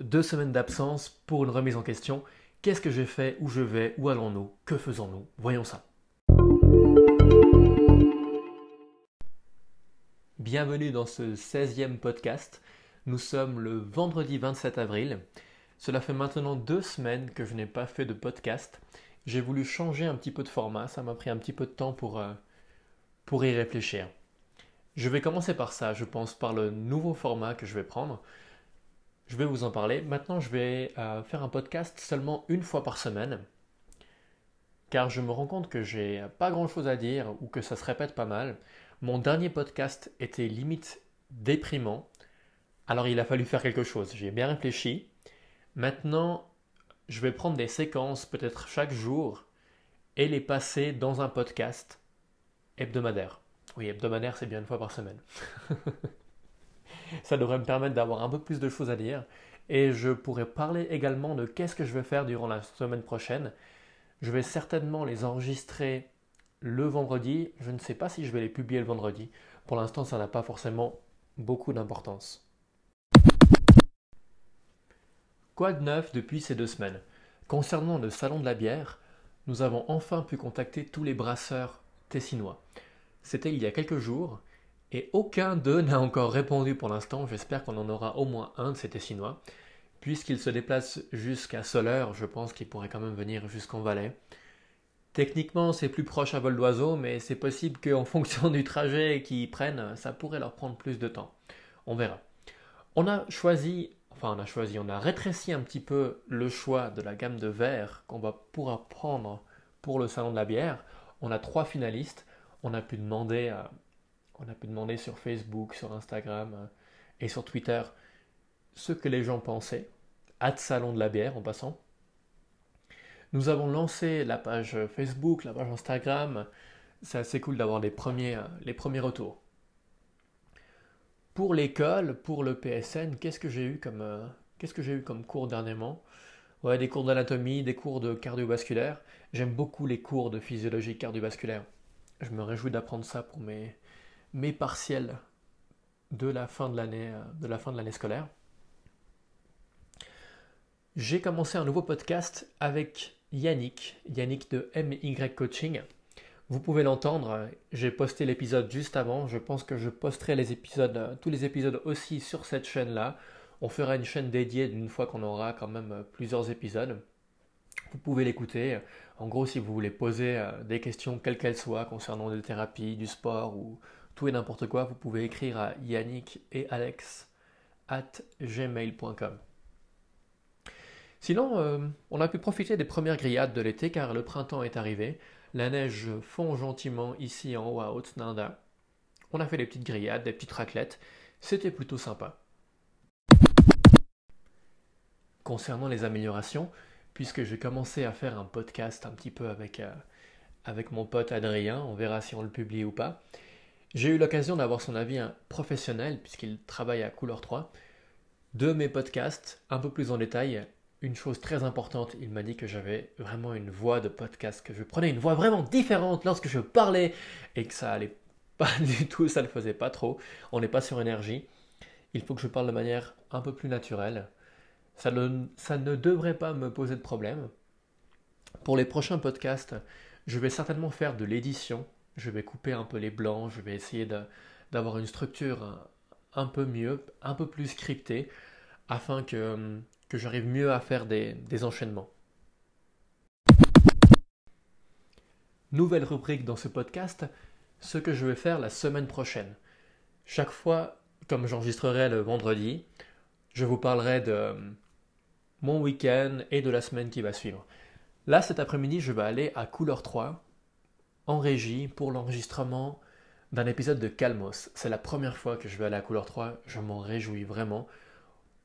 Deux semaines d'absence pour une remise en question. Qu'est-ce que j'ai fait Où je vais Où allons-nous Que faisons-nous? Voyons ça. Bienvenue dans ce 16e podcast. Nous sommes le vendredi 27 avril. Cela fait maintenant deux semaines que je n'ai pas fait de podcast. J'ai voulu changer un petit peu de format, ça m'a pris un petit peu de temps pour, euh, pour y réfléchir. Je vais commencer par ça, je pense, par le nouveau format que je vais prendre. Je vais vous en parler. Maintenant, je vais euh, faire un podcast seulement une fois par semaine, car je me rends compte que j'ai pas grand chose à dire ou que ça se répète pas mal. Mon dernier podcast était limite déprimant. Alors il a fallu faire quelque chose. J'ai bien réfléchi. Maintenant, je vais prendre des séquences peut-être chaque jour et les passer dans un podcast hebdomadaire. Oui, hebdomadaire, c'est bien une fois par semaine. Ça devrait me permettre d'avoir un peu plus de choses à dire. Et je pourrais parler également de qu'est-ce que je vais faire durant la semaine prochaine. Je vais certainement les enregistrer le vendredi. Je ne sais pas si je vais les publier le vendredi. Pour l'instant, ça n'a pas forcément beaucoup d'importance. Quoi de neuf depuis ces deux semaines? Concernant le salon de la bière, nous avons enfin pu contacter tous les brasseurs tessinois. C'était il y a quelques jours et aucun d'eux n'a encore répondu pour l'instant. J'espère qu'on en aura au moins un de ces tessinois. Puisqu'il se déplace jusqu'à Soleure, je pense qu'il pourrait quand même venir jusqu'en Valais. Techniquement, c'est plus proche à vol d'oiseau, mais c'est possible qu'en fonction du trajet qu'ils prennent, ça pourrait leur prendre plus de temps. On verra. On a choisi, enfin on a choisi, on a rétréci un petit peu le choix de la gamme de verres qu'on va pouvoir prendre pour le salon de la bière. On a trois finalistes. On a pu demander, on a pu demander sur Facebook, sur Instagram euh, et sur Twitter ce que les gens pensaient. de salon de la bière en passant. Nous avons lancé la page Facebook, la page Instagram. C'est assez cool d'avoir les premiers, premiers retours. Pour l'école, pour le PSN, qu'est-ce que j'ai eu comme, euh, qu'est-ce que j'ai eu comme cours dernièrement? Ouais, des cours d'anatomie, des cours de cardiovasculaire. J'aime beaucoup les cours de physiologie cardiovasculaire. Je me réjouis d'apprendre ça pour mes, mes partiels de la fin de l'année, euh, de la fin de l'année scolaire. J'ai commencé un nouveau podcast avec Yannick, Yannick de MY Coaching. Vous pouvez l'entendre, j'ai posté l'épisode juste avant, je pense que je posterai les épisodes, tous les épisodes aussi sur cette chaîne-là. On fera une chaîne dédiée une fois qu'on aura quand même plusieurs épisodes. Vous pouvez l'écouter. En gros, si vous voulez poser euh, des questions, quelles qu'elles soient, concernant des thérapies, du sport ou et n'importe quoi, vous pouvez écrire à Yannick et Alex at gmail.com. Sinon, euh, on a pu profiter des premières grillades de l'été car le printemps est arrivé. La neige fond gentiment ici en haut à Haute-Nanda. On a fait des petites grillades, des petites raclettes. C'était plutôt sympa. Concernant les améliorations, puisque j'ai commencé à faire un podcast un petit peu avec, euh, avec mon pote Adrien, on verra si on le publie ou pas. J'ai eu l'occasion d'avoir son avis professionnel, puisqu'il travaille à Couleur 3, de mes podcasts un peu plus en détail une chose très importante, il m'a dit que j'avais vraiment une voix de podcast, que je prenais une voix vraiment différente lorsque je parlais et que ça allait pas du tout, ça ne le faisait pas trop. On n'est pas sur énergie. Il faut que je parle de manière un peu plus naturelle. Ça ne devrait pas me poser de problème. Pour les prochains podcasts, je vais certainement faire de l'édition. Je vais couper un peu les blancs, je vais essayer d'avoir une structure un peu mieux, un peu plus scriptée, afin que j'arrive mieux à faire des, enchaînements. Nouvelle rubrique dans ce podcast, ce que je vais faire la semaine prochaine. Chaque fois, comme j'enregistrerai le vendredi, je vous parlerai de mon week-end et de la semaine qui va suivre. Là, cet après-midi, je vais aller à Couleur 3 en régie pour l'enregistrement d'un épisode de Calmos. C'est la première fois que je vais aller à Couleur 3, je m'en réjouis vraiment.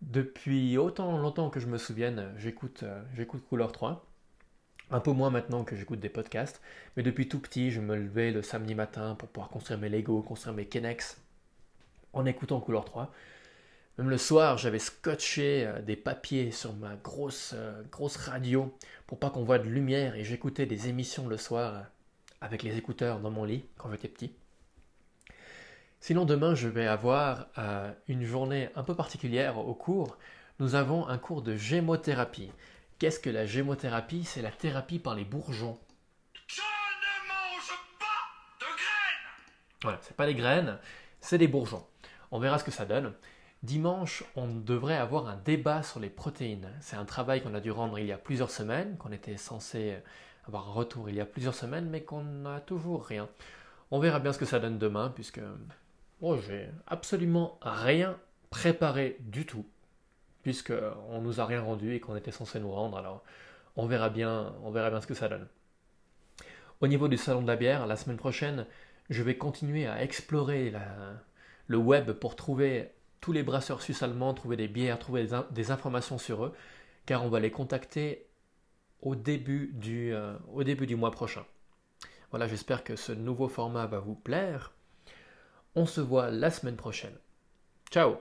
Depuis autant longtemps que je me souvienne, j'écoute, euh, j'écoute Couleur 3. Un peu moins maintenant que j'écoute des podcasts, mais depuis tout petit, je me levais le samedi matin pour pouvoir construire mes Lego, construire mes Kenex en écoutant Couleur 3. Même le soir, j'avais scotché euh, des papiers sur ma grosse, euh, grosse radio pour pas qu'on voit de lumière et j'écoutais des émissions le soir avec les écouteurs dans mon lit quand j'étais petit. Sinon, demain, je vais avoir euh, une journée un peu particulière au cours. nous avons un cours de gémothérapie. Qu'est-ce que la gémothérapie? C'est la thérapie par les bourgeons. Je ne mange pas de graines Voilà, c'est pas des graines, c'est des bourgeons. On verra ce que ça donne. Dimanche, on devrait avoir un débat sur les protéines. C'est un travail qu'on a dû rendre il y a plusieurs semaines, qu'on était censé avoir un retour il y a plusieurs semaines, mais qu'on n'a toujours rien. On verra bien ce que ça donne demain, puisque oh, j'ai absolument rien préparé du tout, puisqu'on nous a rien rendu et qu'on était censé nous rendre. Alors, on verra bien, on verra bien ce que ça donne. Au niveau du salon de la bière, la semaine prochaine, je vais continuer à explorer le web pour trouver tous les brasseurs suisses allemands, trouver des bières, trouver des, informations sur eux, car on va les contacter au début du, euh, au début du mois prochain. Voilà, j'espère que ce nouveau format va vous plaire. On se voit la semaine prochaine. Ciao